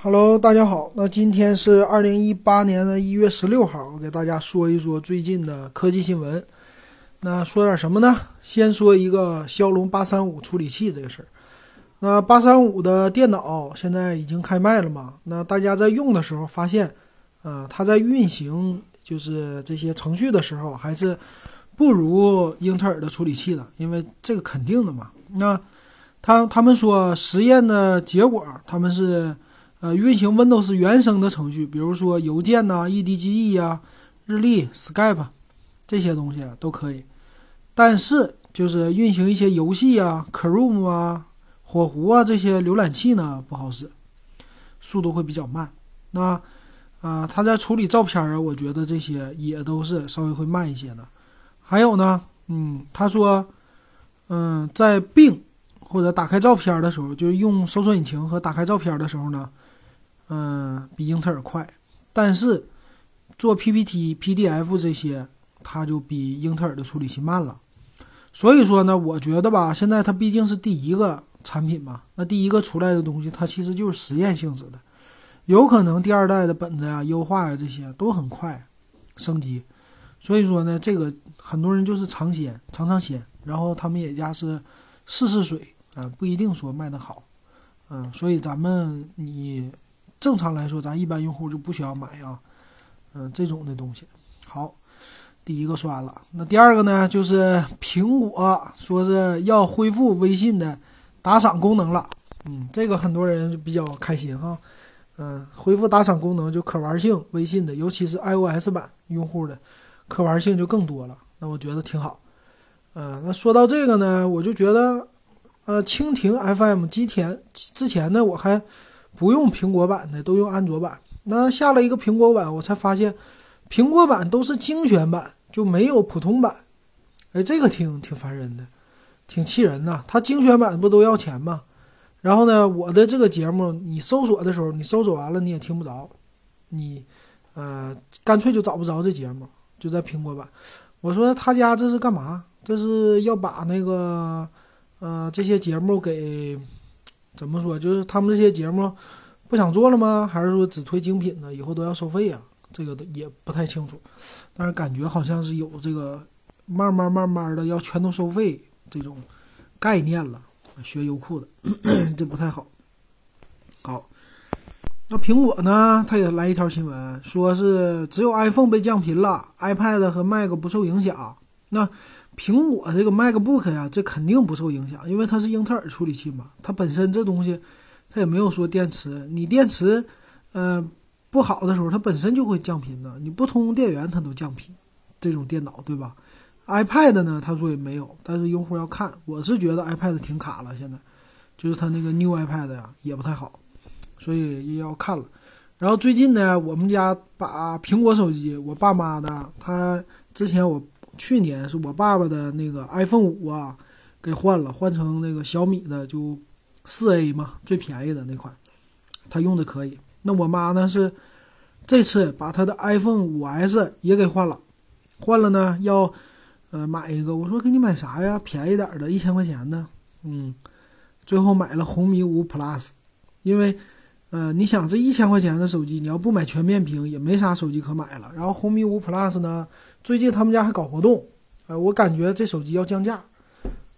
Hello，大家好。那今天是二零一八年的一月十六号，我给大家说一说最近的科技新闻。那说点什么呢？先说一个骁龙八三五处理器这个事儿。那八三五的电脑现在已经开卖了嘛？那大家在用的时候发现，呃，它在运行就是这些程序的时候，还是不如英特尔的处理器的，因为这个肯定的嘛。那他他们说实验的结果，他们是。呃，运行 Windows 原生的程序，比如说邮件呐、EDGE 呀、日历、Skype 这些东西啊都可以。但是，就是运行一些游戏啊、Chrome 啊、火狐啊这些浏览器呢不好使，速度会比较慢。那啊，他在处理照片啊，我觉得这些也都是稍微会慢一些的。还有呢，嗯，他说，嗯，在 Bing 或者打开照片的时候，就用搜索引擎和打开照片的时候呢。嗯，比英特尔快，但是做 PPT、PDF 这些，它就比英特尔的处理器慢了。所以说呢，我觉得吧，现在它毕竟是第一个产品嘛，那第一个出来的东西，它其实就是实验性质的，有可能第二代的本子呀、优化呀这些都很快升级。所以说呢，这个很多人就是尝鲜，尝尝鲜，然后他们也家是试试水啊，不一定说卖得好。嗯，所以咱们你。正常来说，咱一般用户就不需要买啊，嗯，这种的东西。好，第一个说完了，那第二个呢，就是苹果说是要恢复微信的打赏功能了。嗯，这个很多人比较开心哈。嗯，恢复打赏功能就可玩性，微信的，尤其是 iOS 版用户的可玩性就更多了。那我觉得挺好。嗯，那说到这个呢，我就觉得，呃，蜻蜓 FM 之前之前呢，我还。不用苹果版的都用安卓版，那下了一个苹果版，我才发现，苹果版都是精选版，就没有普通版。哎，这个挺挺烦人的，挺气人呐。它精选版不都要钱吗？然后呢，我的这个节目你搜索的时候，你搜索完了你也听不着，你，呃，干脆就找不着这节目，就在苹果版。我说他家这是干嘛？这是要把那个，呃，这些节目给。怎么说？就是他们这些节目不想做了吗？还是说只推精品的，以后都要收费啊？这个也不太清楚，但是感觉好像是有这个慢慢慢慢的要全都收费这种概念了。学优酷的，这不太好。好，那苹果呢？它也来一条新闻，说是只有 iPhone 被降频了，iPad 和 Mac 不受影响。那苹果这个 MacBook 呀，这肯定不受影响，因为它是英特尔处理器嘛。它本身这东西，它也没有说电池，你电池，呃，不好的时候，它本身就会降频的。你不通电源，它都降频。这种电脑对吧？iPad 呢，他说也没有，但是用户要看。我是觉得 iPad 挺卡了，现在，就是它那个 New iPad 呀，也不太好，所以也要看了。然后最近呢，我们家把苹果手机，我爸妈的，他之前我。去年是我爸爸的那个 iPhone 五啊，给换了，换成那个小米的，就四 A 嘛，最便宜的那款，他用的可以。那我妈呢是这次把她的 iPhone 五 S 也给换了，换了呢要呃买一个，我说给你买啥呀？便宜点的，一千块钱的，嗯，最后买了红米五 Plus，因为呃你想这一千块钱的手机，你要不买全面屏也没啥手机可买了。然后红米五 Plus 呢？最近他们家还搞活动，呃，我感觉这手机要降价。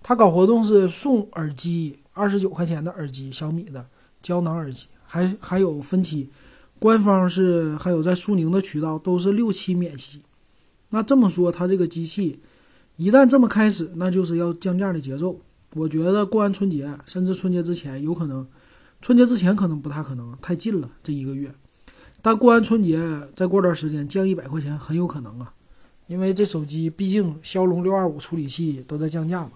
他搞活动是送耳机，二十九块钱的耳机，小米的胶囊耳机，还还有分期。官方是还有在苏宁的渠道都是六期免息。那这么说，他这个机器一旦这么开始，那就是要降价的节奏。我觉得过完春节，甚至春节之前有可能，春节之前可能不太可能，太近了这一个月。但过完春节再过段时间降一百块钱很有可能啊。因为这手机毕竟骁龙六二五处理器都在降价嘛，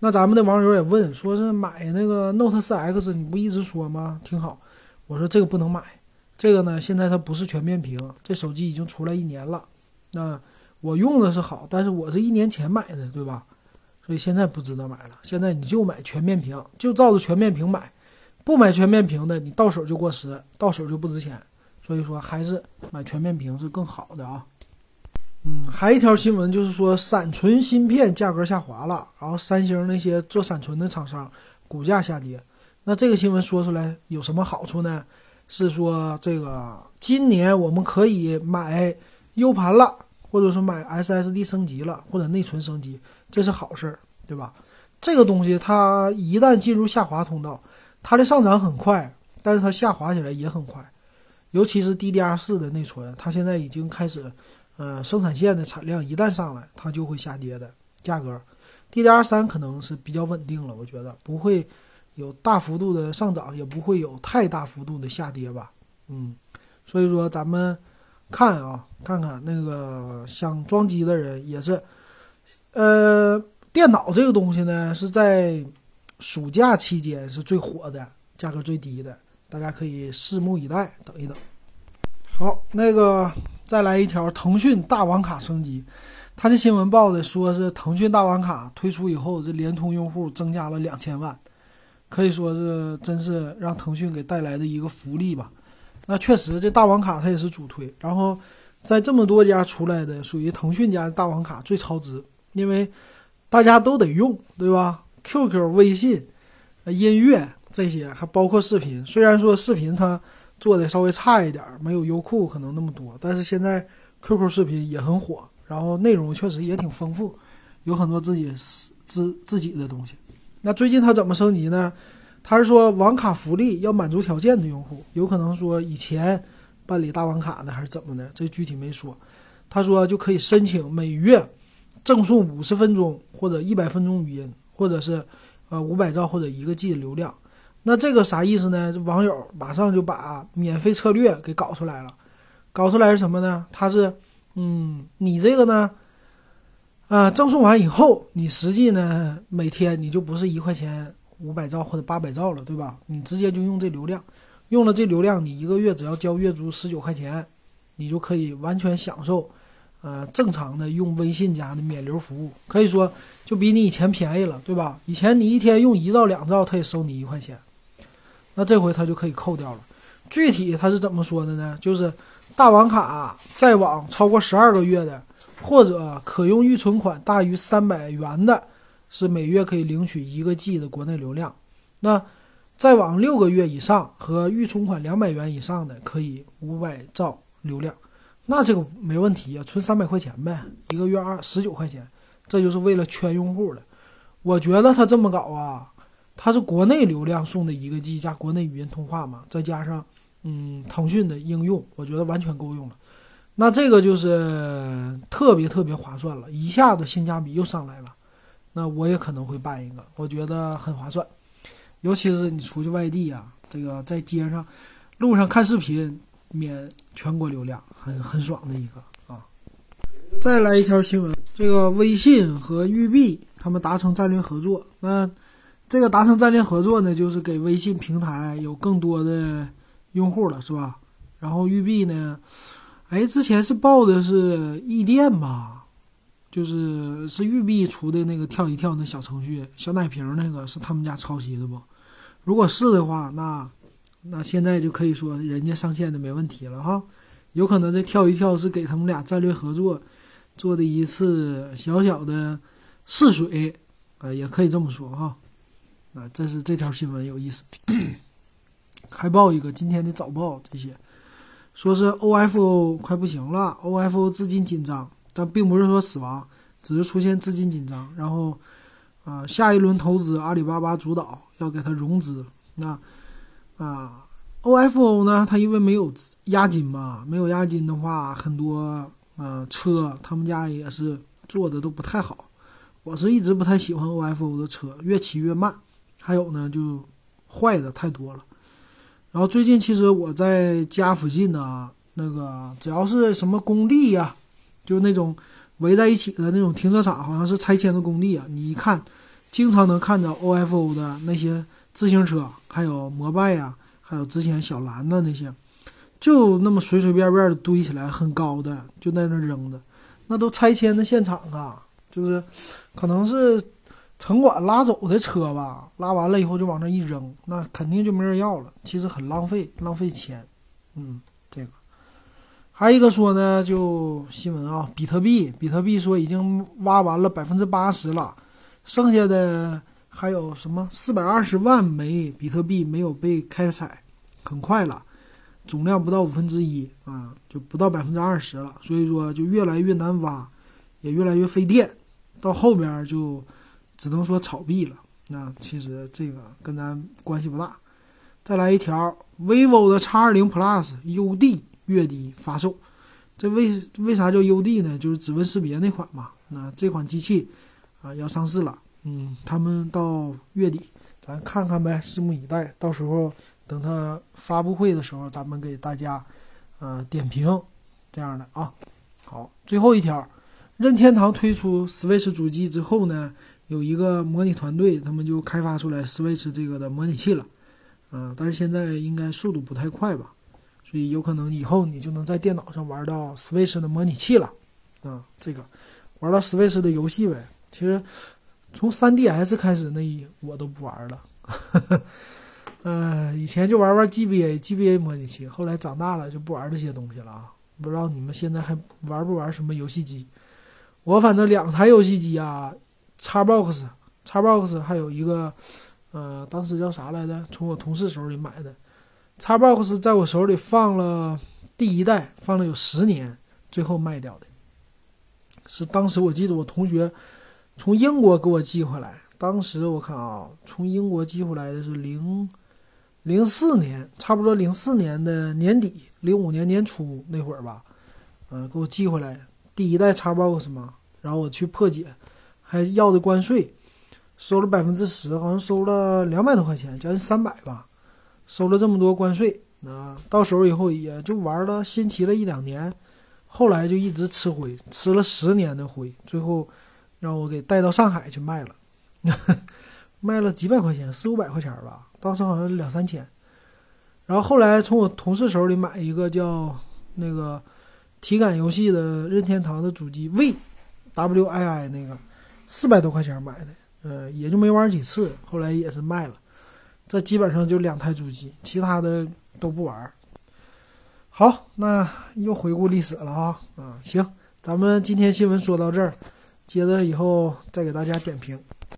那咱们的网友也问，说是买那个 Note 四 X，你不一直说吗？挺好。我说这个不能买，这个呢，现在它不是全面屏，这手机已经出来一年了。那我用的是好，但是我是一年前买的，对吧？所以现在不值得买了。现在你就买全面屏，就照着全面屏买，不买全面屏的，你到手就过时，到手就不值钱。所以说还是买全面屏是更好的啊。嗯，还一条新闻就是说，闪存芯片价格下滑了，然后三星那些做闪存的厂商股价下跌。那这个新闻说出来有什么好处呢？是说这个今年我们可以买 U 盘了，或者说买 SSD 升级了，或者内存升级，这是好事儿，对吧？这个东西它一旦进入下滑通道，它的上涨很快，但是它下滑起来也很快，尤其是 DDR4 的内存，它现在已经开始，呃，生产线的产量一旦上来，它就会下跌的价格。DDR3 可能是比较稳定了，我觉得不会有大幅度的上涨，也不会有太大幅度的下跌吧。嗯，所以说咱们看啊，看看那个想装机的人也是，呃，电脑这个东西呢是在暑假期间是最火的，价格最低的，大家可以拭目以待，等一等。好，那个再来一条，腾讯大网卡升级。他这新闻报的说是腾讯大网卡推出以后，这联通用户增加了两千万，可以说是真是让腾讯给带来的一个福利吧。那确实，这大网卡它也是主推，然后在这么多家出来的，属于腾讯家的大网卡最超值，因为大家都得用，对吧？QQ、微信、音乐这些，还包括视频。虽然说视频它做的稍微差一点，没有优酷可能那么多，但是现在 QQ 视频也很火。然后内容确实也挺丰富，有很多自己自自己的东西。那最近它怎么升级呢？他是说网卡福利要满足条件的用户，有可能说以前办理大网卡的还是怎么的，这具体没说。他说就可以申请每月赠送五十分钟或者一百分钟语音，或者是呃五百兆或者一个 G 的流量。那这个啥意思呢？网友马上就把免费策略给搞出来了，搞出来是什么呢？他是。嗯，你这个呢，啊，赠送完以后，你实际呢每天你就不是一块钱五百兆或者八百兆了，对吧？你直接就用这流量，用了这流量，你一个月只要交月租十九块钱，你就可以完全享受，呃，正常的用微信加的免流服务，可以说就比你以前便宜了，对吧？以前你一天用一兆两兆，他也收你一块钱，那这回他就可以扣掉了。具体他是怎么说的呢？就是。大网卡在网超过十二个月的，或者可用预存款大于三百元的，是每月可以领取一个 G 的国内流量。那在网六个月以上和预存款两百元以上的，可以五百兆流量。那这个没问题啊，存三百块钱呗，一个月二十九块钱，这就是为了圈用户的。我觉得他这么搞啊，它是国内流量送的一个 G 加国内语音通话嘛，再加上。嗯，腾讯的应用我觉得完全够用了，那这个就是特别特别划算了，一下子性价比又上来了。那我也可能会办一个，我觉得很划算，尤其是你出去外地啊，这个在街上、路上看视频免全国流量，很很爽的一个啊。再来一条新闻，这个微信和育碧他们达成战略合作，那这个达成战略合作呢，就是给微信平台有更多的。用户了是吧？然后育碧呢？哎，之前是报的是易店吧？就是是育碧出的那个跳一跳那小程序，小奶瓶那个是他们家抄袭的不？如果是的话，那那现在就可以说人家上线的没问题了哈。有可能这跳一跳是给他们俩战略合作做的一次小小的试水，啊，也可以这么说哈。啊，这是这条新闻有意思。还报一个今天的早报，这些说是 OFO 快不行了，OFO 资金紧张，但并不是说死亡，只是出现资金紧张。然后，啊，下一轮投资阿里巴巴主导要给他融资。那，啊，OFO 呢，它因为没有押金嘛，没有押金的话，很多呃车他们家也是做的都不太好。我是一直不太喜欢 OFO 的车，越骑越慢，还有呢就坏的太多了。然后最近其实我在家附近呢，那个只要是什么工地呀，就那种围在一起的那种停车场，好像是拆迁的工地啊。你一看，经常能看到 OFO 的那些自行车，还有摩拜呀，还有之前小蓝的那些，就那么随随便便的堆起来，很高的就在那扔着，那都拆迁的现场啊，就是可能是。城管拉走的车吧，拉完了以后就往那一扔，那肯定就没人要了。其实很浪费，浪费钱。嗯，这个还有一个说呢，就新闻啊，比特币，比特币说已经挖完了百分之八十了，剩下的还有什么四百二十万枚比特币没有被开采，很快了。总量不到五分之一啊，就不到百分之二十了，所以说就越来越难挖，也越来越费电，到后边就只能说炒币了。那其实这个跟咱关系不大。再来一条，vivo 的 X 二零 Plus UD 月底发售，这为为啥叫 UD 呢？就是指纹识别那款嘛。那这款机器啊要上市了，嗯，他们到月底。咱看看呗，拭目以待。到时候等它发布会的时候，咱们给大家，呃，点评这样的啊。好，最后一条，任天堂推出 Switch 主机之后呢，有一个模拟团队，他们就开发出来 Switch 这个的模拟器了，啊，但是现在应该速度不太快吧，所以有可能以后你就能在电脑上玩到 Switch 的模拟器了，啊，这个玩到 Switch 的游戏呗。其实。从 3DS 开始，那我都不玩了。呃，以前就玩玩 GBA，GBA 模拟器。后来长大了就不玩这些东西了啊。不知道你们现在还玩不玩什么游戏机？我反正两台游戏机啊，Xbox，Xbox 还有一个，呃，当时叫啥来着？从我同事手里买的。Xbox 在我手里放了第一代，放了有十年，最后卖掉的。是当时我记得我同学。从英国给我寄回来，当时我看啊，从英国寄回来的是零零四年，差不多零四年的年底，零五年年初那会儿吧，嗯，给我寄回来第一代 Xbox 嘛，然后我去破解，还要的关税，收了百分之十，好像收了两百多块钱，将近三百吧，收了这么多关税，啊，到手以后也就玩了新奇了一两年，后来就一直吃灰，吃了十年的灰，最后。让我给带到上海去卖了，卖了几百块钱，四五百块钱吧，当时好像两三千。然后后来从我同事手里买一个叫那个体感游戏的任天堂的主机 V W I I 那个，四百多块钱买的，呃，也就没玩几次，后来也是卖了。这基本上就两台主机，其他的都不玩。好，那又回顾历史了啊，嗯，行，咱们今天新闻说到这儿。接着以后再给大家点评。